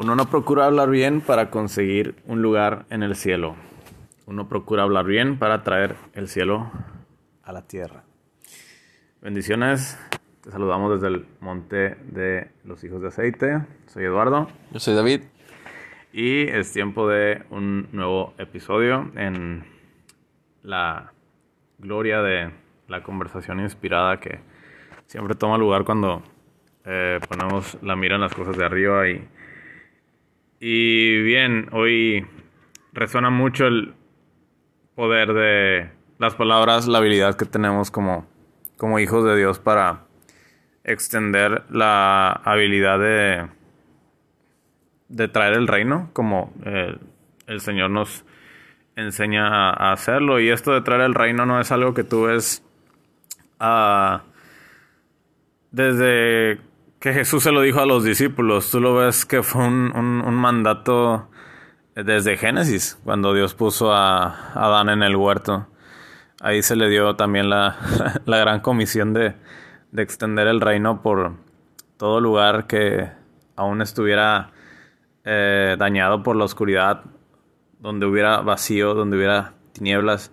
Uno no procura hablar bien para conseguir un lugar en el cielo. Uno procura hablar bien para traer el cielo tierra. Bendiciones. Te saludamos desde el monte de los hijos de aceite. Soy Eduardo. Yo soy David. Y es tiempo de un nuevo episodio en la gloria de la conversación inspirada que siempre toma lugar cuando eh, ponemos la mira en las cosas de arriba y y bien, hoy resuena mucho el poder de las palabras, la habilidad que tenemos como, como hijos de Dios para extender la habilidad de, de traer el reino, como eh, el Señor nos enseña a, hacerlo. Y esto de traer el reino no es algo que tú ves uh, desde que Jesús se lo dijo a los discípulos. Tú lo ves que fue un, un, mandato desde Génesis, cuando Dios puso a Adán en el huerto. Ahí se le dio también la, la gran comisión de, de, extender el reino por todo lugar que aún estuviera eh, dañado por la oscuridad, donde hubiera vacío, donde hubiera tinieblas.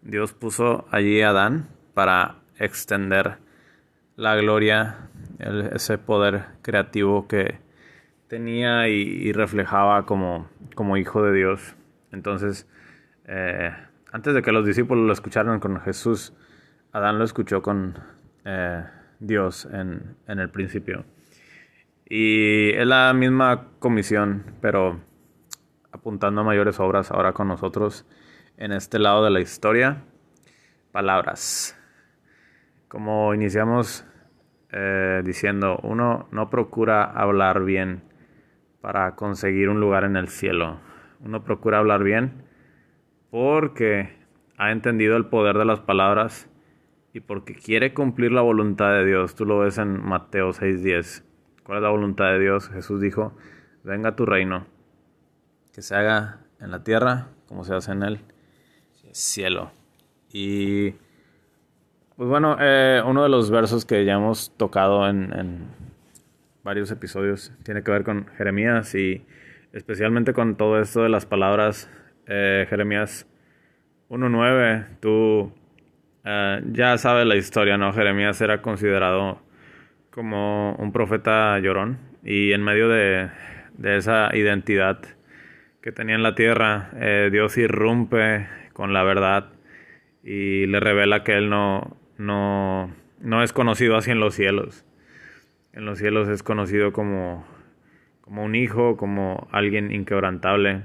Dios puso allí a Adán para extender la gloria ese poder creativo que tenía y, reflejaba como, como, hijo de Dios. Entonces, eh, antes de que los discípulos lo escucharan con Jesús, Adán lo escuchó con eh, Dios en, el principio. Y es la misma comisión, pero apuntando a mayores obras ahora con nosotros en este lado de la historia. Palabras. Como iniciamos eh, diciendo, uno no procura hablar bien para conseguir un lugar en el cielo. Uno procura hablar bien porque ha entendido el poder de las palabras y porque quiere cumplir la voluntad de Dios. Tú lo ves en Mateo 6:10. ¿Cuál es la voluntad de Dios? Jesús dijo, venga tu reino, que se haga en la tierra como se hace en el cielo. Y pues bueno, eh, uno de los versos que ya hemos tocado en, varios episodios tiene que ver con Jeremías y especialmente con todo esto de las palabras. Eh, Jeremías 1.9, tú eh, ya sabes la historia, ¿no? Jeremías era considerado como un profeta llorón y en medio de, de esa identidad que tenía en la tierra, Dios irrumpe con la verdad y le revela que él no, no, no es conocido así en los cielos. En los cielos es conocido como, como un hijo, como alguien inquebrantable.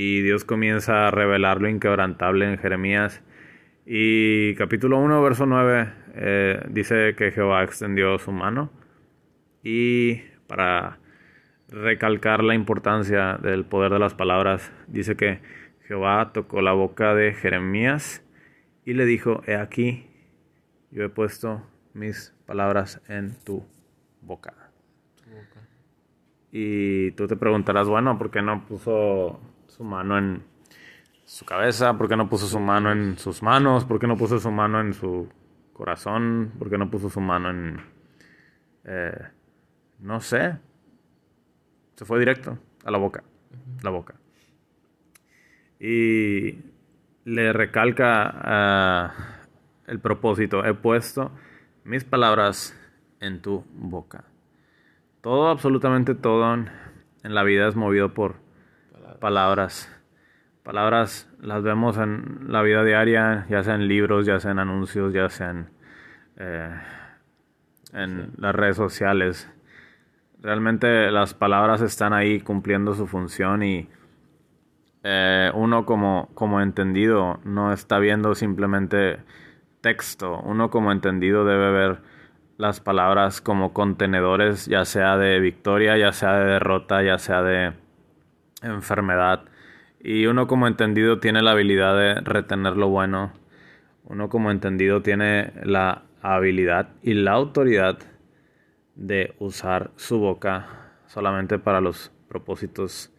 Y Dios comienza a revelar lo inquebrantable en Jeremías. Y capítulo 1, verso 9, eh, dice que Jehová extendió su mano. Y para recalcar la importancia del poder de las palabras, dice que Jehová tocó la boca de Jeremías y le dijo, he aquí, yo he puesto mis palabras en tu boca. Y tú te preguntarás, bueno, ¿por qué no puso su mano en su cabeza? ¿Por qué no puso su mano en sus manos? ¿Por qué no puso su mano en su corazón? ¿Por qué no puso su mano en... Eh, no sé. Se fue directo a la boca. La boca. Y le recalca a el propósito, he puesto mis palabras en tu boca. Todo, absolutamente todo en la vida es movido por palabras. Palabras las vemos en la vida diaria, ya sea en libros, ya sea en anuncios, ya sea en, eh, en las redes sociales. Realmente las palabras están ahí cumpliendo su función y eh, uno como, como entendido no está viendo simplemente texto. Uno como entendido debe ver las palabras como contenedores, ya sea de victoria, ya sea de derrota, ya sea de enfermedad. Y uno como entendido tiene la habilidad de retener lo bueno. Uno como entendido tiene la habilidad y la autoridad de usar su boca solamente para los propósitos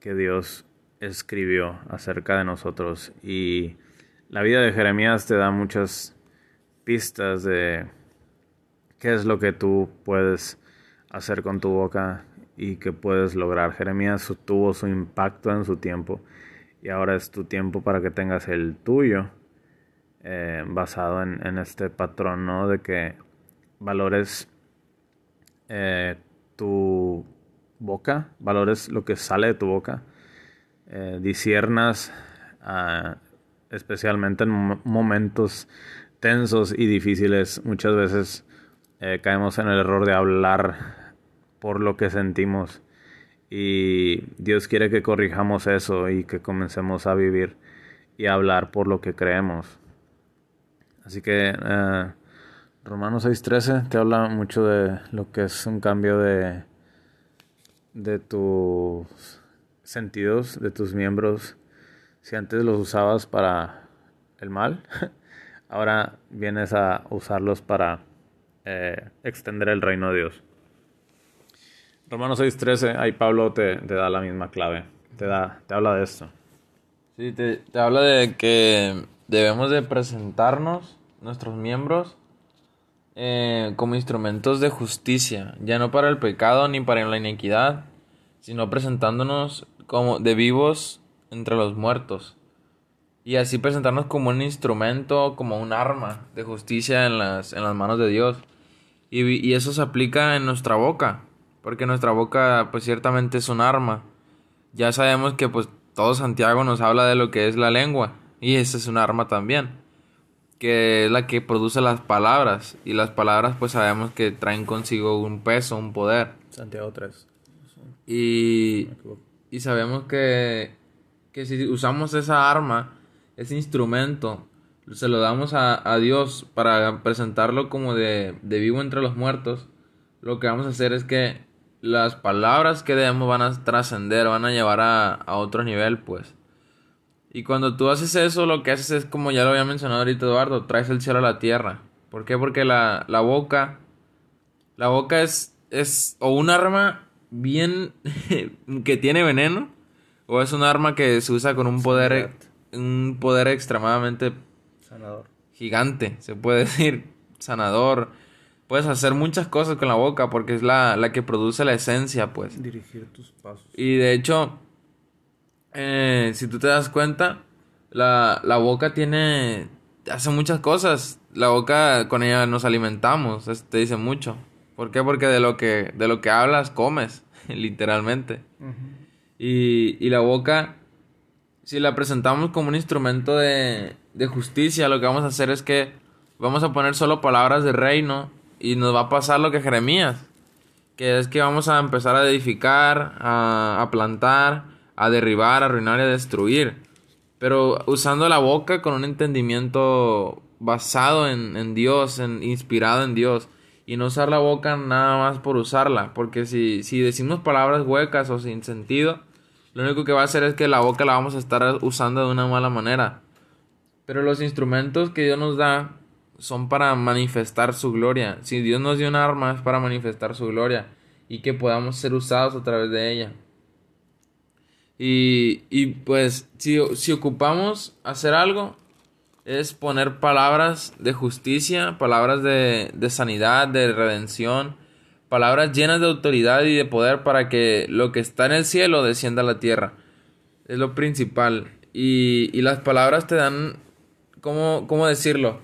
que Dios escribió acerca de nosotros. Y la vida de Jeremías te da muchas pistas de qué es lo que tú puedes hacer con tu boca y que puedes lograr. Jeremías tuvo su impacto en su tiempo y ahora es tu tiempo para que tengas el tuyo eh, basado en, este patrón, ¿no? De que valores eh, tu boca, valores lo que sale de tu boca, eh, ah, especialmente en momentos tensos y difíciles. Muchas veces eh, caemos en el error de hablar por lo que sentimos y Dios quiere que corrijamos eso y que comencemos a vivir y a hablar por lo que creemos. Así que eh, Romanos 6:13 te habla mucho de lo que es un cambio de, de tus sentidos, de tus miembros. Si antes los usabas para el mal, ahora vienes a usarlos para eh, extender el reino de Dios. Romanos 6:13, ahí Pablo te, da la misma clave, te, da, te habla de esto. Sí, te, te habla de que debemos de presentarnos, nuestros miembros, eh, como instrumentos de justicia, ya no para el pecado ni para la iniquidad, sino presentándonos como de vivos entre los muertos. Y así presentarnos como un instrumento, como un arma de justicia en las, en las manos de Dios. Y, y eso se aplica en nuestra boca, porque nuestra boca pues ciertamente es un arma. Ya sabemos que pues todo Santiago nos habla de lo que es la lengua, y esa es un arma también que es la que produce las palabras. Y las palabras, pues sabemos que traen consigo un peso, un poder. Santiago 3. Y, y sabemos que, que si usamos esa arma, ese instrumento, se lo damos a, a Dios para presentarlo como de, de, vivo entre los muertos, lo que vamos a hacer es que las palabras que demos van a trascender, van a llevar a, a otro nivel, pues. Y cuando tú haces eso, lo que haces es, como ya lo había mencionado ahorita Eduardo, traes el cielo a la tierra. ¿Por qué? Porque la, la boca, la boca es, es o un arma bien que tiene veneno, o es un arma que se usa con un poder, un poder extremadamente sanador. Gigante, se puede decir, sanador. Puedes hacer muchas cosas con la boca porque es la, la que produce la esencia, pues. Dirigir tus pasos. Y de hecho, eh, si tú te das cuenta, la, la boca tiene, hace muchas cosas. La boca, con ella nos alimentamos, te dice mucho. ¿Por qué? Porque de lo que, de lo que hablas, comes, literalmente. y, y la boca, si la presentamos como un instrumento de, de justicia, lo que vamos a hacer es que vamos a poner solo palabras de reino y nos va a pasar lo que Jeremías, que es que vamos a empezar a edificar, a, plantar, a derribar, a arruinar y a destruir. Pero usando la boca con un entendimiento basado en, Dios, en, inspirado en Dios. Y no usar la boca nada más por usarla. Porque si, si decimos palabras huecas o sin sentido, lo único que va a hacer es que la boca la vamos a estar usando de una mala manera. Pero los instrumentos que Dios nos da son para manifestar su gloria. Si Dios nos dio un arma es para manifestar su gloria y que podamos ser usados a través de ella. Y, y pues si, si ocupamos hacer algo, es poner palabras de justicia, palabras de, de sanidad, de redención, palabras llenas de autoridad y de poder para que lo que está en el cielo descienda a la tierra. Es lo principal. Y, y las palabras te dan, ¿cómo, cómo decirlo?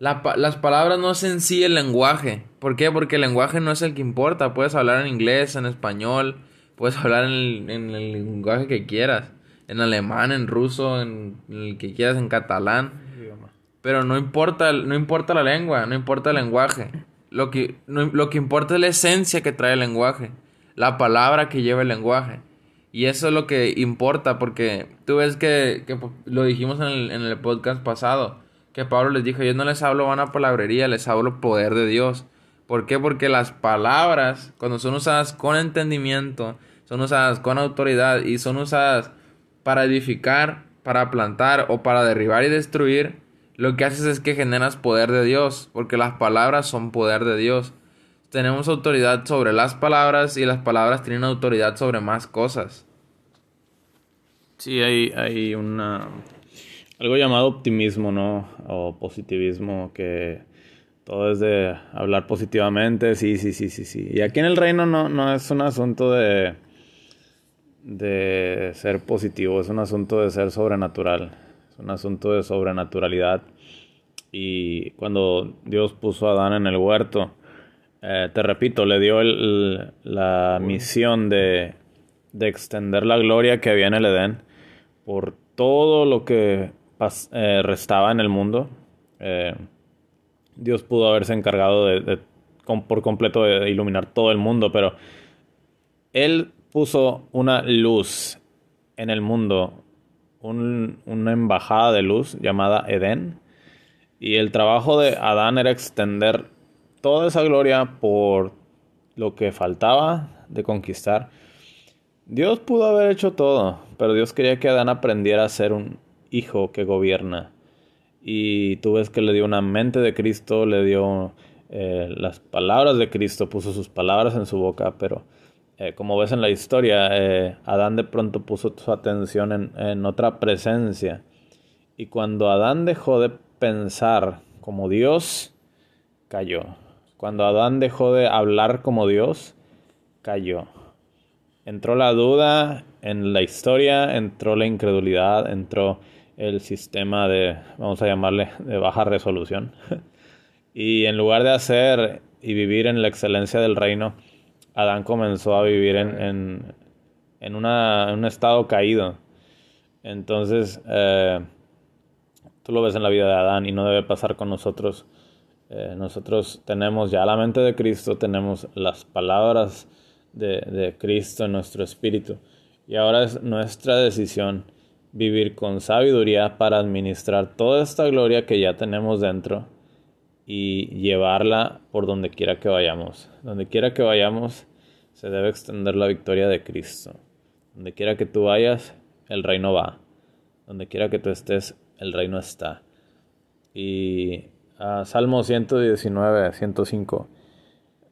La, las palabras no es en sí el lenguaje. ¿Por qué? Porque el lenguaje no es el que importa. Puedes hablar en inglés, en español, Puedes hablar en el, lenguaje que quieras. En alemán, en ruso, en, el que quieras, en catalán. Pero no importa, no importa la lengua, no importa el lenguaje. Lo que, lo que importa es la esencia que trae el lenguaje. La palabra que lleva el lenguaje. Y eso es lo que importa, porque tú ves que, que lo dijimos en el, en el, podcast pasado, que Pablo les dijo, yo no les hablo una palabrería, les hablo poder de Dios. ¿Por qué? Porque las palabras, cuando son usadas con entendimiento, son usadas con autoridad y son usadas para edificar, para plantar o para derribar y destruir, lo que haces es que generas poder de Dios, porque las palabras son poder de Dios. Tenemos autoridad sobre las palabras y las palabras tienen autoridad sobre más cosas. Sí, hay, hay una algo llamado optimismo, ¿no? O positivismo, que todo es de hablar positivamente, sí, sí, sí, sí, sí. Y aquí en el reino no, no es un asunto de, de ser positivo, es un asunto de ser sobrenatural, es un asunto de sobrenaturalidad. Y cuando Dios puso a Adán en el huerto, eh, te repito, le dio la misión de, de extender la gloria que había en el Edén por todo lo que eh, restaba en el mundo. Eh, Dios pudo haberse encargado de, por completo de iluminar todo el mundo, pero Él puso una luz en el mundo, una embajada de luz llamada Edén, y el trabajo de Adán era extender toda esa gloria por lo que faltaba de conquistar. Dios pudo haber hecho todo, pero Dios quería que Adán aprendiera a ser un hijo que gobierna. Y tú ves que le dio una mente de Cristo, le dio eh, las palabras de Cristo, puso sus palabras en su boca, pero eh, como ves en la historia, eh, Adán de pronto puso su atención en, en otra presencia. Y cuando Adán dejó de pensar como Dios, cayó. Cuando Adán dejó de hablar como Dios, cayó. Entró la duda en la historia, entró la incredulidad, entró el sistema de, vamos a llamarle, de baja resolución. y en lugar de hacer y vivir en la excelencia del reino, Adán comenzó a vivir en, en, un estado caído. Entonces, eh, tú lo ves en la vida de Adán y no debe pasar con nosotros. Eh, nosotros tenemos ya la mente de Cristo, tenemos las palabras de, de Cristo en nuestro espíritu. Y ahora es nuestra decisión vivir con sabiduría para administrar toda esta gloria que ya tenemos dentro y llevarla por donde quiera que vayamos. Donde quiera que vayamos se debe extender la victoria de Cristo. Donde quiera que tú vayas, el reino va. Donde quiera que tú estés, el reino está. Y uh, Salmo 119, 105.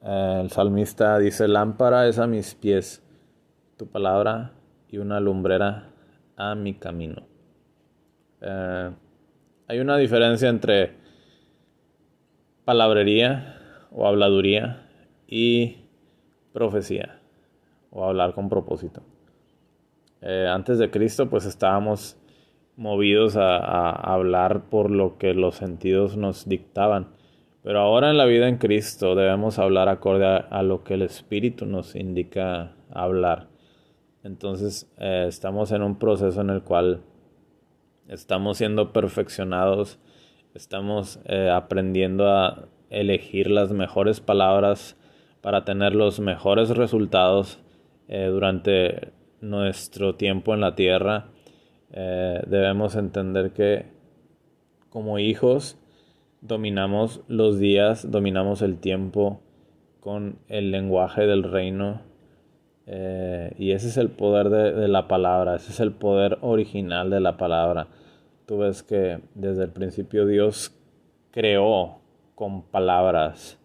Uh, el salmista dice, lámpara es a mis pies tu palabra y una lumbrera a mi camino. Eh, hay una diferencia entre palabrería o habladuría y profecía o hablar con propósito. Eh, antes de Cristo pues estábamos movidos a, hablar por lo que los sentidos nos dictaban. Pero ahora en la vida en Cristo debemos hablar acorde a lo que el Espíritu nos indica hablar. Entonces eh, estamos en un proceso en el cual estamos siendo perfeccionados, estamos eh, aprendiendo a elegir las mejores palabras para tener los mejores resultados eh, durante nuestro tiempo en la tierra. debemos entender que como hijos dominamos los días, dominamos el tiempo con el lenguaje del reino eh, y ese es el poder de, la palabra, ese es el poder original de la palabra. Tú ves que desde el principio Dios creó con palabras.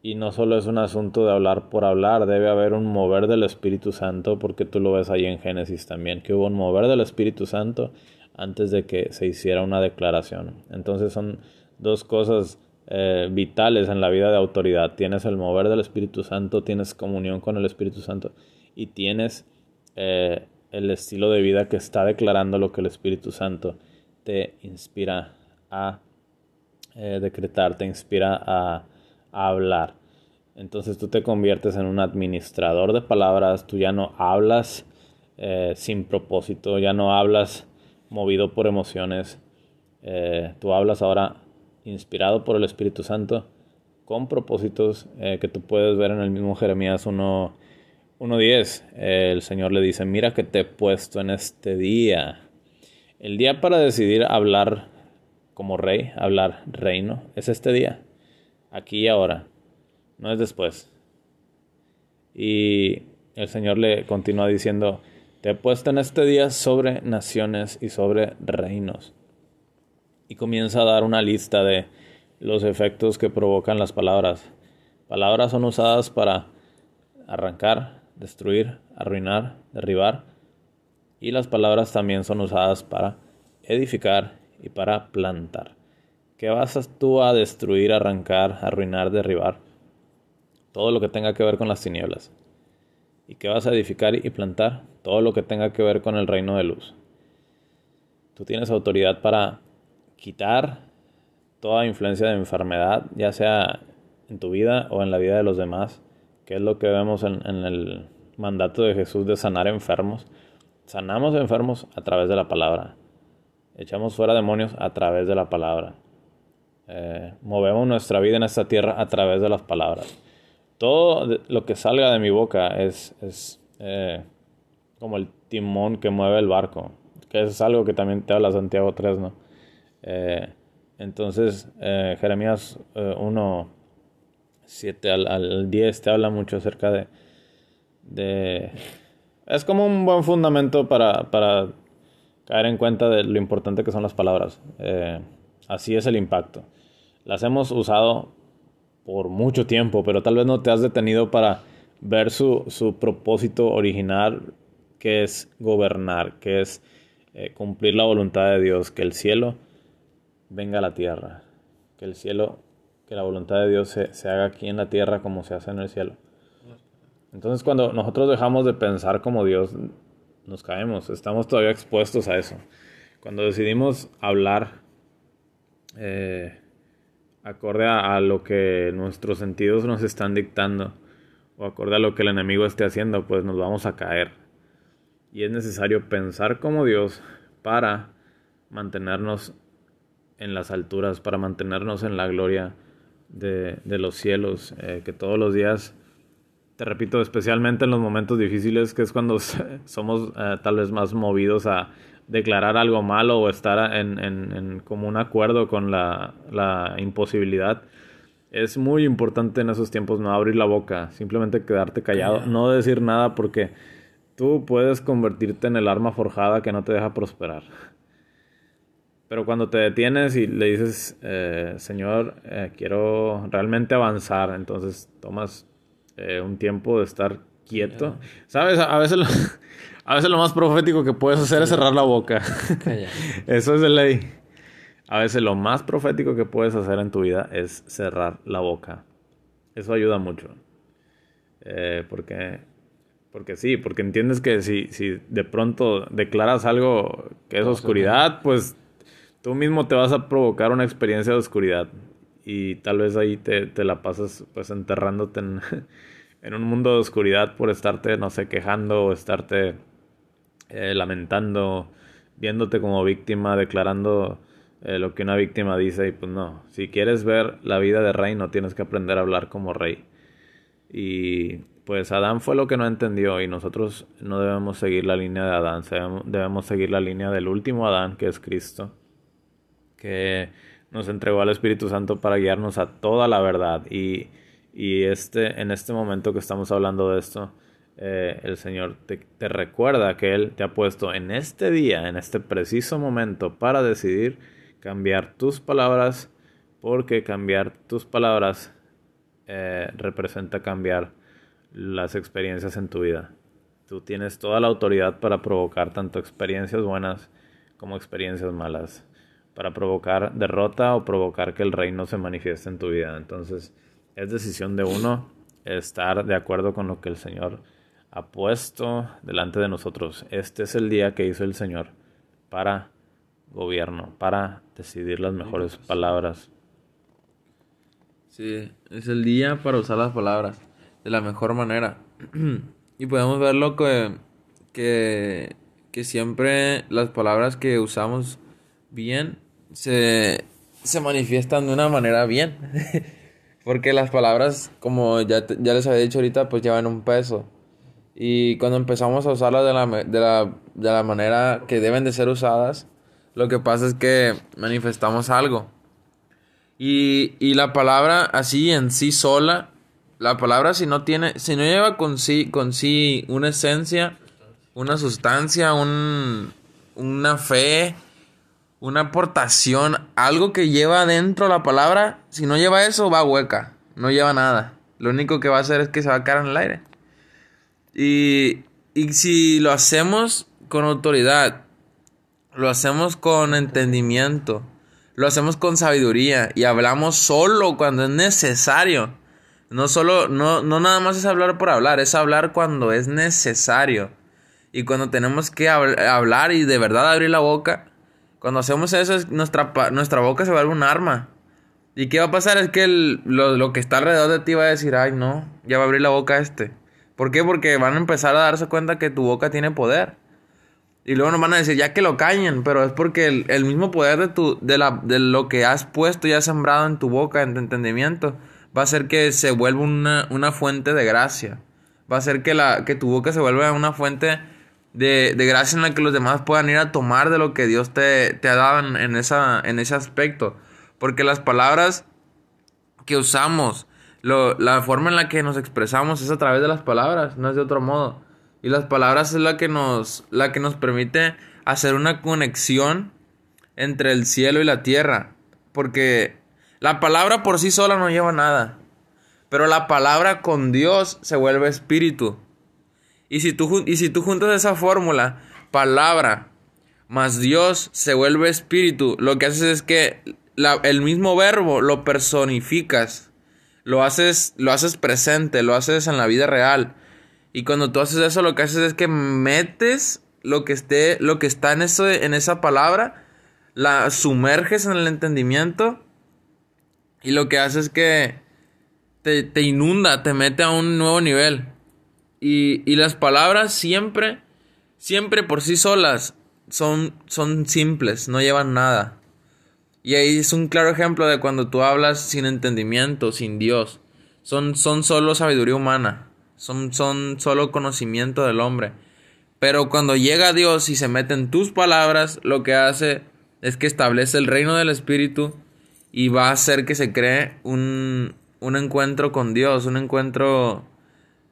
Y no solo es un asunto de hablar por hablar, debe haber un mover del Espíritu Santo, porque tú lo ves ahí en Génesis también, que hubo un mover del Espíritu Santo antes de que se hiciera una declaración. Entonces son dos cosas eh, vitales en la vida de autoridad. Tienes el mover del Espíritu Santo, tienes comunión con el Espíritu Santo y tienes eh, el estilo de vida que está declarando lo que el Espíritu Santo te inspira a eh, decretar, te inspira a, a hablar. Entonces tú te conviertes en un administrador de palabras, tú ya no hablas sin propósito, ya no hablas movido por emociones, tú hablas ahora inspirado por el Espíritu Santo, con propósitos eh, que tú puedes ver en el mismo Jeremías 1.10. el Señor le dice, mira que te he puesto en este día. El día para decidir hablar como rey, hablar reino, es este día, aquí y ahora, no es después. Y el Señor le continúa diciendo, te he puesto en este día sobre naciones y sobre reinos. Y comienza a dar una lista de los efectos que provocan las palabras. Palabras son usadas para arrancar, destruir, arruinar, derribar y las palabras también son usadas para edificar y para plantar. ¿Qué vas tú a destruir, arrancar, arruinar, derribar? Todo lo que tenga que ver con las tinieblas. ¿Y qué vas a edificar y plantar? Todo lo que tenga que ver con el reino de luz. Tú tienes autoridad para quitar toda influencia de enfermedad, ya sea en tu vida o en la vida de los demás, que es lo que vemos en, el mandato de Jesús de sanar enfermos. Sanamos enfermos a través de la palabra. Echamos fuera demonios a través de la palabra. Eh, movemos nuestra vida en esta tierra a través de las palabras. Todo lo que salga de mi boca es, es eh, como el timón que mueve el barco, que es algo que también te habla Santiago 3, ¿no? Eh, entonces, Jeremías 1, 7 al, al, 10 te habla mucho acerca de, de... Es como un buen fundamento para, para caer en cuenta de lo importante que son las palabras. así es el impacto las hemos usado por mucho tiempo, pero tal vez no te has detenido para ver su, su propósito original, que es gobernar, que es eh, cumplir la voluntad de Dios, que el cielo venga a la tierra, que el cielo, que la voluntad de Dios se, se haga aquí en la tierra como se hace en el cielo. Entonces cuando nosotros dejamos de pensar como Dios, nos caemos, estamos todavía expuestos a eso. Cuando decidimos hablar, eh, acorde a, lo que nuestros sentidos nos están dictando o acorde a lo que el enemigo esté haciendo, pues nos vamos a caer. Y es necesario pensar como Dios para mantenernos en las alturas, para mantenernos en la gloria de, los cielos, eh, que todos los días, te repito, especialmente en los momentos difíciles, que es cuando somos eh, tal vez más movidos a, declarar algo malo o estar en, en, en como un acuerdo con la, la, imposibilidad. Es muy importante en esos tiempos no abrir la boca, simplemente quedarte callado, no decir nada porque tú puedes convertirte en el arma forjada que no te deja prosperar. Pero cuando te detienes y le dices, eh, Señor, eh, quiero realmente avanzar, entonces tomas eh, un tiempo de estar quieto. ¿Sabes? A veces lo, a veces lo más profético que puedes hacer es cerrar la boca. Eso es de ley. A veces lo más profético que puedes hacer en tu vida es cerrar la boca. Eso ayuda mucho. Porque, porque sí, porque entiendes que si, si de pronto declaras algo que es oscuridad, pues tú mismo te vas a provocar una experiencia de oscuridad. Y tal vez ahí te, te la pasas pues enterrándote en, un mundo de oscuridad por estarte, no sé, quejando o estarte eh, lamentando, viéndote como víctima, declarando eh, lo que una víctima dice y pues no, si quieres ver la vida de rey no tienes que aprender a hablar como rey. Y pues Adán fue lo que no entendió y nosotros no debemos seguir la línea de Adán, debemos seguir la línea del último Adán que es Cristo, que nos entregó al Espíritu Santo para guiarnos a toda la verdad y, y este, en este momento que estamos hablando de esto, eh, el Señor te, te, recuerda que Él te ha puesto en este día, en este preciso momento, para decidir cambiar tus palabras, porque cambiar tus palabras eh, representa cambiar las experiencias en tu vida. Tú tienes toda la autoridad para provocar tanto experiencias buenas como experiencias malas, para provocar derrota o provocar que el reino se manifieste en tu vida. Entonces, es decisión de uno estar de acuerdo con lo que el Señor ha puesto delante de nosotros. Este es el día que hizo el Señor para gobierno, para decidir las mejores palabras. Sí, es el día para usar las palabras de la mejor manera. y podemos verlo que, que, que siempre las palabras que usamos bien se, se manifiestan de una manera bien. Porque las palabras, como ya, ya les había dicho ahorita, pues llevan un peso. Y cuando empezamos a usarlas de la, de, la, de la manera que deben de ser usadas, lo que pasa es que manifestamos algo. Y, y la palabra así en sí sola, la palabra si no tiene, si no lleva con sí, una esencia, una sustancia, un, una fe, una aportación, algo que lleva dentro la palabra, si no lleva eso, va hueca, no lleva nada. Lo único que va a hacer es que se va a quedar en el aire. Y, y si lo hacemos con autoridad, lo hacemos con entendimiento, lo hacemos con sabiduría y hablamos solo cuando es necesario. No solo, no, no nada más es hablar por hablar, es hablar cuando es necesario. Y cuando tenemos que hablar y de verdad abrir la boca, cuando hacemos eso, nuestra, nuestra boca se vuelve un arma. ¿Y qué va a pasar? Es que lo, lo, que está alrededor de ti va a decir, ay no, ya va a abrir la boca este. ¿Por qué? Porque van a empezar a darse cuenta que tu boca tiene poder. Y luego nos van a decir, ya que lo cañen, pero es porque el, mismo poder de, tu, de, la, de lo que has puesto y has sembrado en tu boca, en tu entendimiento, va a hacer que se vuelva una, una fuente de gracia. Va a hacer que, la, que tu boca se vuelva una fuente de, de, gracia en la que los demás puedan ir a tomar de lo que Dios te, te ha dado en, esa, en ese aspecto. Porque las palabras que usamos, lo, la forma en la que nos expresamos es a través de las palabras, no es de otro modo. Y las palabras es la que nos, la que nos permite hacer una conexión entre el cielo y la tierra. Porque la palabra por sí sola no lleva nada. Pero la palabra con Dios se vuelve espíritu. Y si tú, y si tú juntas esa fórmula, palabra más Dios se vuelve espíritu, lo que haces es que el mismo verbo lo personificas, lo haces, lo haces presente, lo haces en la vida real. Y cuando tú haces eso, lo que haces es que metes lo que esté, lo que está en eso, en esa palabra, la sumerges en el entendimiento y lo que haces es que te, te inunda, te mete a un nuevo nivel. Y, las palabras siempre, siempre por sí solas son, son simples, no llevan nada. Y ahí es un claro ejemplo de cuando tú hablas sin entendimiento, sin Dios. Son, son solo sabiduría humana, son, son solo conocimiento del hombre. Pero cuando llega Dios y se mete en tus palabras, lo que hace es que establece el reino del Espíritu y va a hacer que se cree un, un encuentro con Dios, un encuentro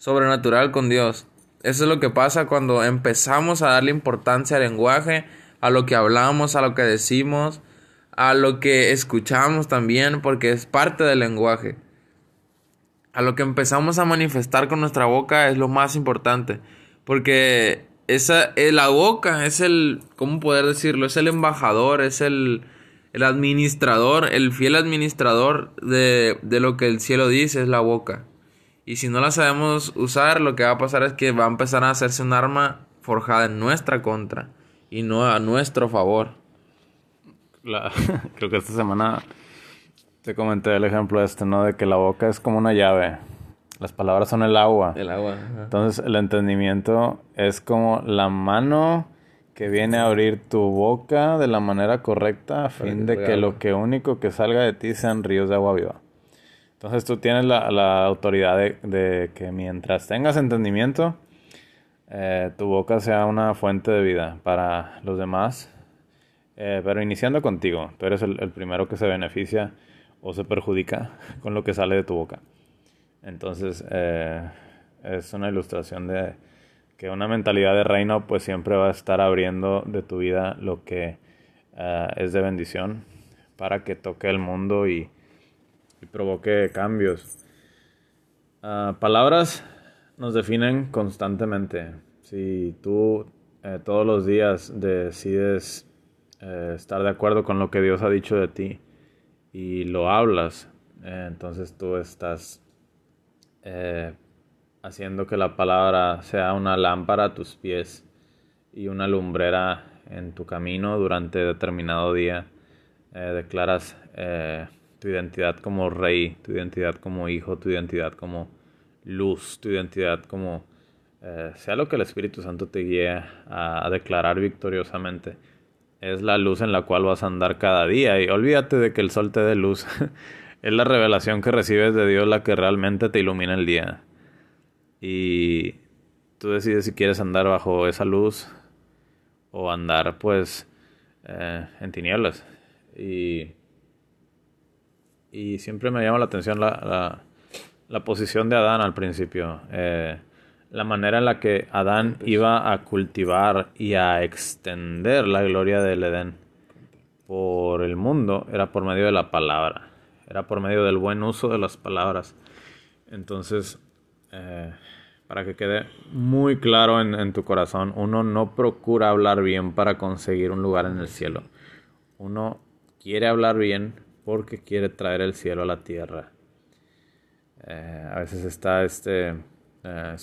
sobrenatural con Dios. Eso es lo que pasa cuando empezamos a darle importancia al lenguaje, a lo que hablamos, a lo que decimos, a lo que escuchamos también, porque es parte del lenguaje. A lo que empezamos a manifestar con nuestra boca es lo más importante, porque esa, eh, la boca es el, ¿cómo poder decirlo? Es el embajador, es el, el administrador, el fiel administrador de, de lo que el cielo dice, es la boca. Y si no la sabemos usar, lo que va a pasar es que va a empezar a hacerse un arma forjada en nuestra contra y no a nuestro favor. creo que esta semana te comenté el ejemplo este, ¿no? De que la boca es como una llave. Las palabras son el agua. El agua. Entonces el entendimiento es como la mano que viene a abrir tu boca de la manera correcta a fin de que lo que único que salga de ti sean ríos de agua viva. Entonces tú tienes la, autoridad de, que mientras tengas entendimiento, eh, tu boca sea una fuente de vida para los demás, eh, pero iniciando contigo, tú eres el, primero que se beneficia o se perjudica con lo que sale de tu boca. Entonces eh, es una ilustración de que una mentalidad de reino pues siempre va a estar abriendo de tu vida lo que es de bendición para que toque el mundo y y provoque cambios. Ah, palabras nos definen constantemente. Si tú eh, todos los días decides eh, estar de acuerdo con lo que Dios ha dicho de ti y lo hablas, eh, entonces tú estás haciendo que la palabra sea una lámpara a tus pies y una lumbrera en tu camino durante determinado día. declaras tu identidad como rey, tu identidad como hijo, tu identidad como luz, tu identidad como eh, sea lo que el Espíritu Santo te guíe a, declarar victoriosamente. Es la luz en la cual vas a andar cada día y olvídate de que el sol te dé luz. es la revelación que recibes de Dios la que realmente te ilumina el día. Y tú decides si quieres andar bajo esa luz o andar pues eh, en tinieblas. Y y siempre me llama la atención la, la, posición de Adán al principio. Eh, la manera en la que Adán iba a cultivar y a extender la gloria del Edén por el mundo era por medio de la palabra, era por medio del buen uso de las palabras. Entonces, eh, para que quede muy claro en, tu corazón, uno no procura hablar bien para conseguir un lugar en el cielo. Uno quiere hablar bien porque quiere traer el cielo a la tierra. Eh, a veces está este eh,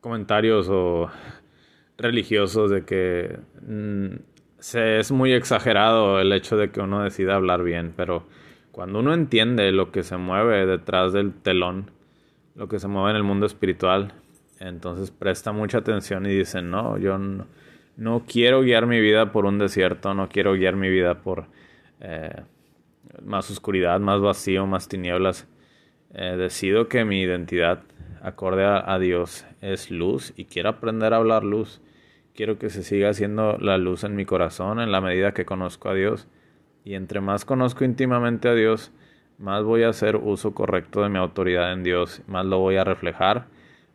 comentarios o religiosos de que mm, se, es muy exagerado el hecho de que uno decida hablar bien, pero cuando uno entiende lo que se mueve detrás del telón, lo que se mueve en el mundo espiritual, entonces presta mucha atención y dice, no, yo no, quiero guiar mi vida por un desierto, no quiero guiar mi vida por eh, más oscuridad, más vacío, más tinieblas. Eh, decido que mi identidad acorde a, Dios es luz y quiero aprender a hablar luz. Quiero que se siga haciendo la luz en mi corazón en la medida que conozco a Dios. Y entre más conozco íntimamente a Dios, más voy a hacer uso correcto de mi autoridad en Dios, más lo voy a reflejar,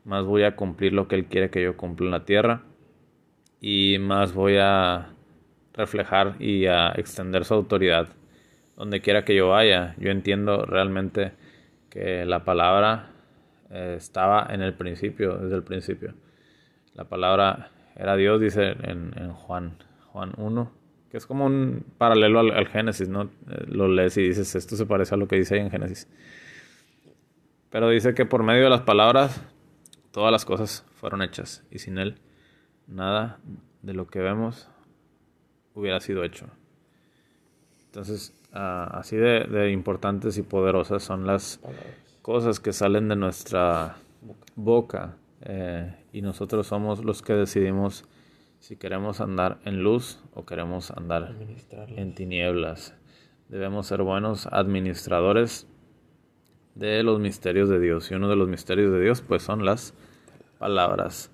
más voy a cumplir lo que Él quiere que yo cumpla en la tierra y más voy a reflejar y a extender su autoridad donde quiera que yo vaya. Yo entiendo realmente que la palabra eh, estaba en el principio, desde el principio. La palabra era Dios, dice en, Juan, Juan 1, que es como un paralelo al, Génesis, ¿no? Eh, lo lees y dices, esto se parece a lo que dice ahí en Génesis. Pero dice que por medio de las palabras todas las cosas fueron hechas y sin Él nada de lo que vemos hubiera sido hecho. Entonces, ah, así de, importantes y poderosas son las cosas que salen de nuestra boca. Eh, y nosotros somos los que decidimos si queremos andar en luz o queremos andar en tinieblas. Debemos ser buenos administradores de los misterios de Dios. Y uno de los misterios de Dios pues son las palabras.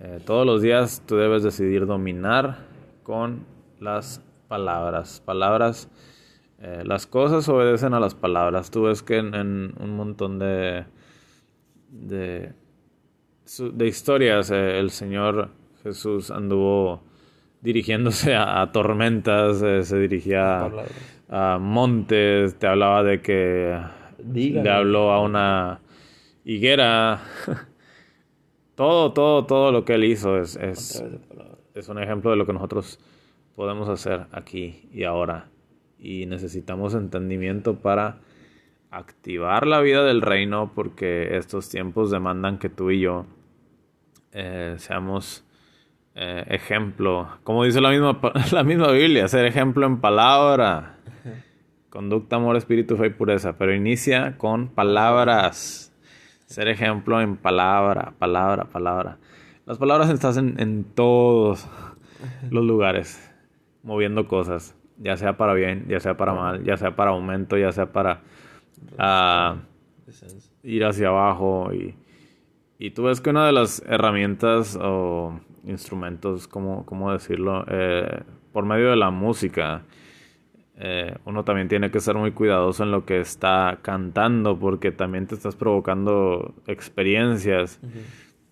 Eh, todos los días tú debes decidir dominar con las palabras. Palabras eh, las cosas obedecen a las palabras. Tú ves que en, un montón de, de, de historias eh, el Señor Jesús anduvo dirigiéndose a, tormentas, eh, se dirigía a, montes, te hablaba de que le habló a una higuera. todo, todo, todo lo que él hizo es, es, es un ejemplo de lo que nosotros podemos hacer aquí y ahora y necesitamos entendimiento para activar la vida del reino porque estos tiempos demandan que tú y yo eh, seamos eh, ejemplo, como dice la misma, la misma Biblia, ser ejemplo en palabra, conducta, amor, espíritu, fe y pureza, pero inicia con palabras, ser ejemplo en palabra, palabra, palabra. Las palabras están en todos los lugares, moviendo cosas ya sea para bien, ya sea para mal, ya sea para aumento, ya sea para uh, ir hacia abajo. Y, y tú ves que una de las herramientas o instrumentos, ¿cómo, cómo decirlo? Eh, por medio de la música, eh, uno también tiene que ser muy cuidadoso en lo que está cantando porque también te estás provocando experiencias.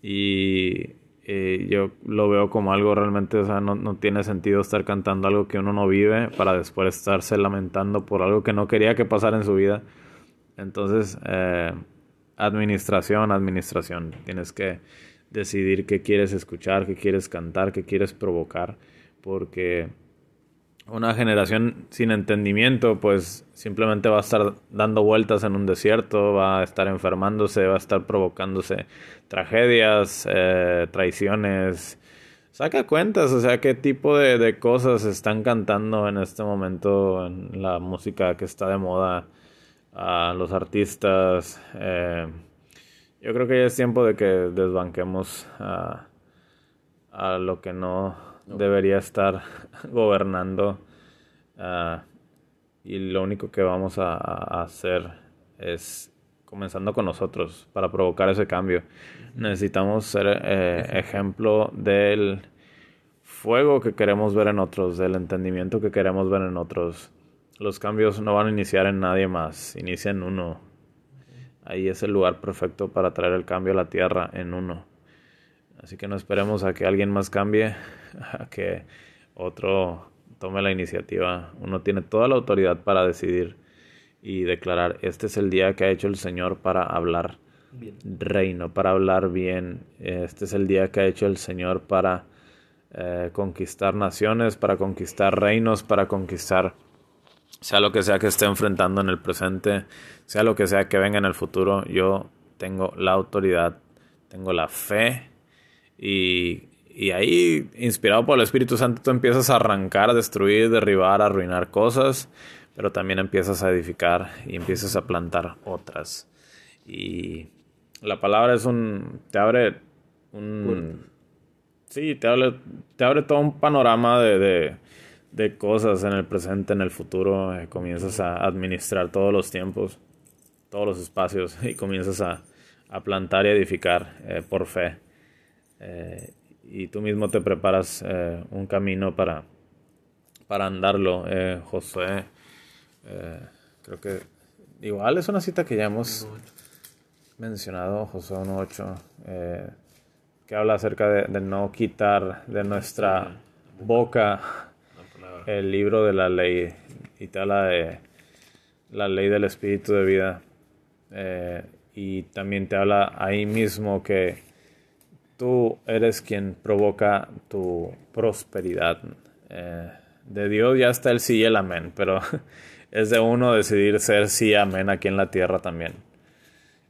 Y eh, yo lo veo como algo realmente, o sea, no, no, tiene sentido estar cantando algo que uno no vive para después estarse lamentando por algo que no quería que pasara en su vida. Entonces, eh, administración, administración. Tienes que decidir qué quieres escuchar, qué quieres cantar, qué quieres provocar, porque una generación sin entendimiento, pues simplemente va a estar dando vueltas en un desierto, va a estar enfermándose, va a estar provocándose tragedias, eh, traiciones. Saca cuentas, o sea, qué tipo de, cosas están cantando en este momento en la música que está de moda a los artistas. Eh, yo creo que ya es tiempo de que desbanquemos a, a lo que no debería estar gobernando ah, y lo único que vamos a, hacer es comenzando con nosotros para provocar ese cambio. Necesitamos ser eh, ejemplo del fuego que queremos ver en otros, del entendimiento que queremos ver en otros. Los cambios no van a iniciar en nadie más, inicia en uno. Ahí es el lugar perfecto para traer el cambio a la tierra en uno. Así que no esperemos a que alguien más cambie, a que otro tome la iniciativa. Uno tiene toda la autoridad para decidir y declarar, este es el día que ha hecho el Señor para hablar reino, para hablar bien. Este es el día que ha hecho el Señor para eh, conquistar naciones, para conquistar reinos, para conquistar sea lo que sea que esté enfrentando en el presente, sea lo que sea que venga en el futuro, yo tengo la autoridad, tengo la fe y, y ahí, inspirado por el Espíritu Santo, tú empiezas a arrancar, destruir, derribar, arruinar cosas, pero también empiezas a edificar y empiezas a plantar otras. Y la palabra es un, te abre un... Sí, te abre, te abre todo un panorama de de cosas en el presente, en el futuro, eh, comienzas a administrar todos los tiempos, todos los espacios y comienzas a, plantar y edificar eh, por fe. Eh, y tú mismo te preparas un camino para, para andarlo. Josué, creo que igual es una cita que ya hemos mencionado, Josué 1.8, que habla acerca de, de no quitar de nuestra boca el libro de la ley y te habla de la ley del espíritu de vida. Eh, y también te habla ahí mismo que tú eres quien provoca tu prosperidad. Eh, de Dios ya está el sí y el amén, pero es de uno decidir ser sí y amén aquí en la tierra también.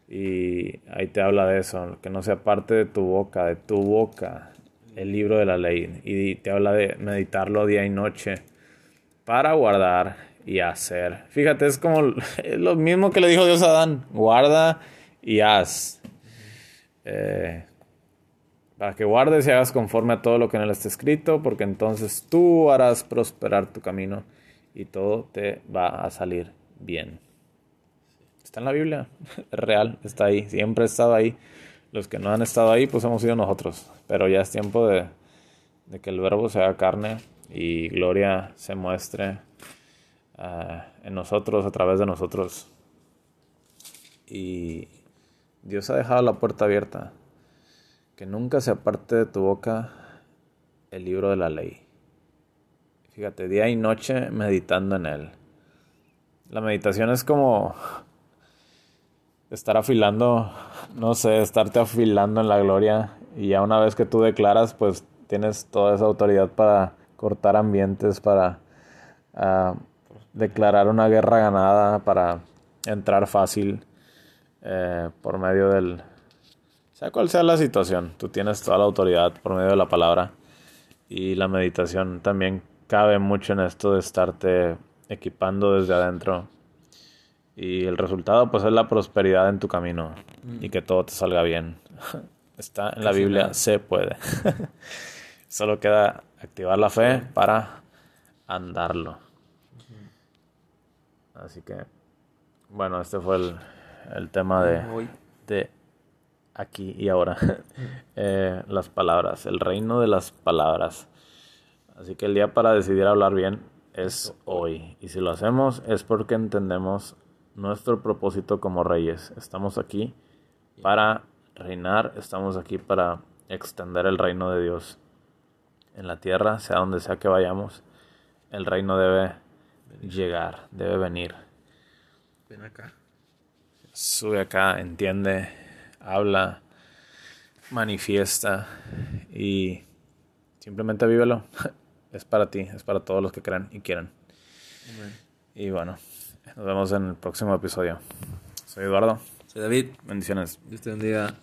Y ahí te habla de eso, que no sea parte de tu boca, de tu boca, el libro de la ley y te habla de meditarlo día y noche para guardar y hacer. Fíjate, es como lo mismo que le dijo Dios a Adán, guarda y haz. Eh, para que guardes y hagas conforme a todo lo que en él está escrito, porque entonces tú harás prosperar tu camino y todo te va a salir bien. Está en la Biblia, es real, está ahí, siempre ha estado ahí. Los que no han estado ahí, pues hemos sido nosotros. Pero ya es tiempo de, que el verbo se haga carne y gloria se muestre ah, en nosotros, a través de nosotros. Y Dios ha dejado la puerta abierta. Que nunca se aparte de tu boca el libro de la ley. Fíjate, día y noche meditando en él. La meditación es como estar afilando, no sé, estarte afilando en la gloria y ya una vez que tú declaras, pues tienes toda esa autoridad para cortar ambientes, para uh, declarar una guerra ganada, para entrar fácil eh, por medio del... Sea cual sea la situación, tú tienes toda la autoridad por medio de la palabra y la meditación también cabe mucho en esto de estarte equipando desde adentro y el resultado pues es la prosperidad en tu camino y que todo te salga bien. Está en la Biblia, se puede. Solo queda activar la fe para andarlo. Así que, bueno, este fue el, el tema de, de aquí y ahora. Eh, las palabras, el reino de las palabras. Así que el día para decidir hablar bien es hoy. Y si lo hacemos es porque entendemos nuestro propósito como reyes. Estamos aquí para reinar, estamos aquí para extender el reino de Dios en la tierra, sea donde sea que vayamos. El reino debe llegar, debe venir. Ven acá. Sube acá, entiende, habla, manifiesta y simplemente vívelo. Es para ti, es para todos los que crean y quieran. Y bueno. Nos vemos en el próximo episodio. Soy Eduardo. Soy David. Bendiciones. Dios te bendiga.